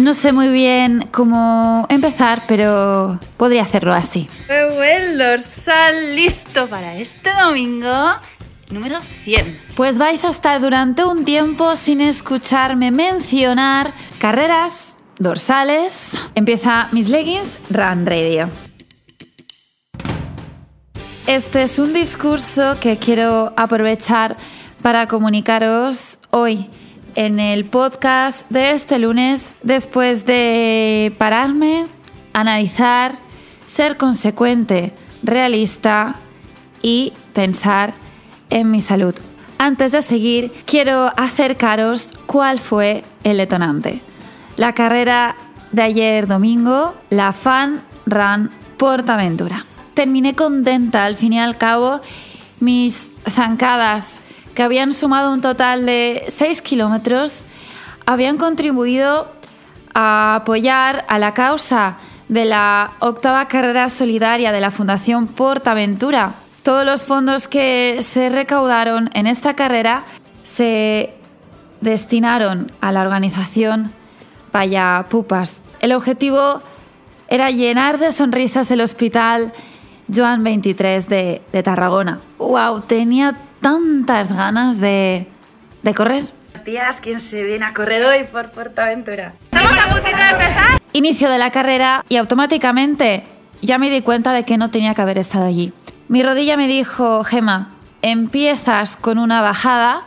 No sé muy bien cómo empezar, pero podría hacerlo así. El dorsal listo para este domingo número 100. Pues vais a estar durante un tiempo sin escucharme mencionar carreras, dorsales. Empieza Mis Leggings Run Radio. Este es un discurso que quiero aprovechar para comunicaros hoy en el podcast de este lunes después de pararme, analizar, ser consecuente, realista y pensar en mi salud. Antes de seguir, quiero acercaros cuál fue el detonante. La carrera de ayer domingo, la Fan Run Portaventura. Terminé contenta al fin y al cabo. Mis zancadas, que habían sumado un total de 6 kilómetros, habían contribuido a apoyar a la causa de la octava carrera solidaria de la Fundación Portaventura. Todos los fondos que se recaudaron en esta carrera se destinaron a la organización Vaya Pupas. El objetivo era llenar de sonrisas el hospital Joan 23 de, de Tarragona. ¡Wow! Tenía tantas ganas de, de correr. Buenos días, ¿quién se viene a correr hoy por Portaventura? Estamos a puntito de empezar. Inicio de la carrera y automáticamente ya me di cuenta de que no tenía que haber estado allí. Mi rodilla me dijo, Gema, empiezas con una bajada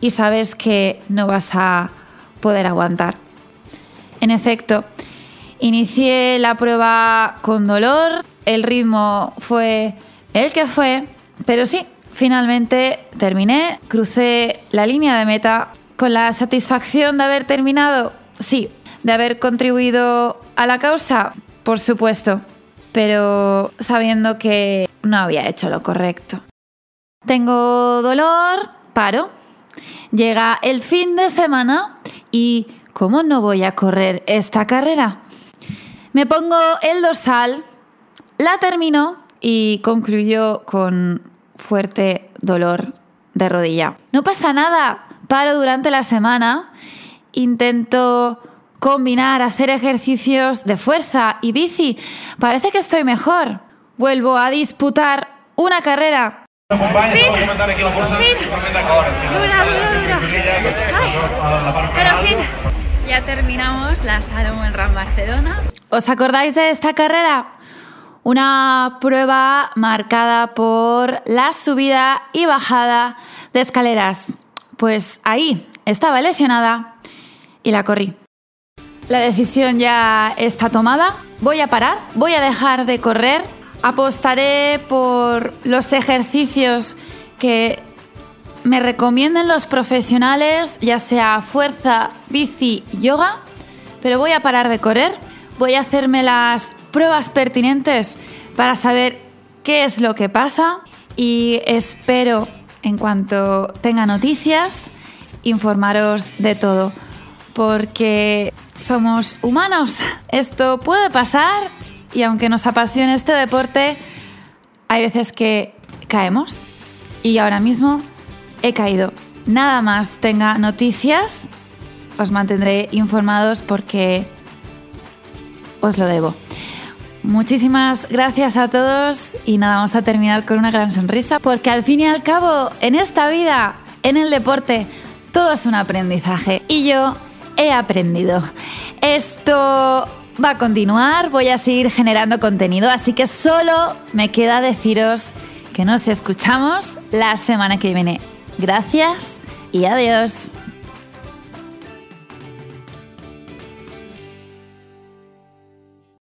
y sabes que no vas a poder aguantar. En efecto, inicié la prueba con dolor, el ritmo fue el que fue, pero sí, finalmente terminé, crucé la línea de meta con la satisfacción de haber terminado, sí, de haber contribuido a la causa, por supuesto, pero sabiendo que no había hecho lo correcto. Tengo dolor, paro. Llega el fin de semana y ¿cómo no voy a correr esta carrera? Me pongo el dorsal, la termino y concluyo con fuerte dolor de rodilla. No pasa nada, paro durante la semana, intento combinar, hacer ejercicios de fuerza y bici. Parece que estoy mejor. Vuelvo a disputar una carrera. Dura, dura, dura. Ay, pero fin. Ya terminamos la Salomon Run Barcelona. ¿Os acordáis de esta carrera? Una prueba marcada por la subida y bajada de escaleras. Pues ahí estaba lesionada y la corrí. La decisión ya está tomada. Voy a parar, voy a dejar de correr. Apostaré por los ejercicios que me recomienden los profesionales, ya sea fuerza, bici, yoga. Pero voy a parar de correr. Voy a hacerme las pruebas pertinentes para saber qué es lo que pasa y espero, en cuanto tenga noticias, informaros de todo, porque somos humanos. Esto puede pasar y aunque nos apasione este deporte, hay veces que caemos y ahora mismo he caído. Nada más tenga noticias, os mantendré informados porque os lo debo. Muchísimas gracias a todos y nada, vamos a terminar con una gran sonrisa porque al fin y al cabo en esta vida, en el deporte, todo es un aprendizaje y yo he aprendido. Esto va a continuar, voy a seguir generando contenido, así que solo me queda deciros que nos escuchamos la semana que viene. Gracias y adiós.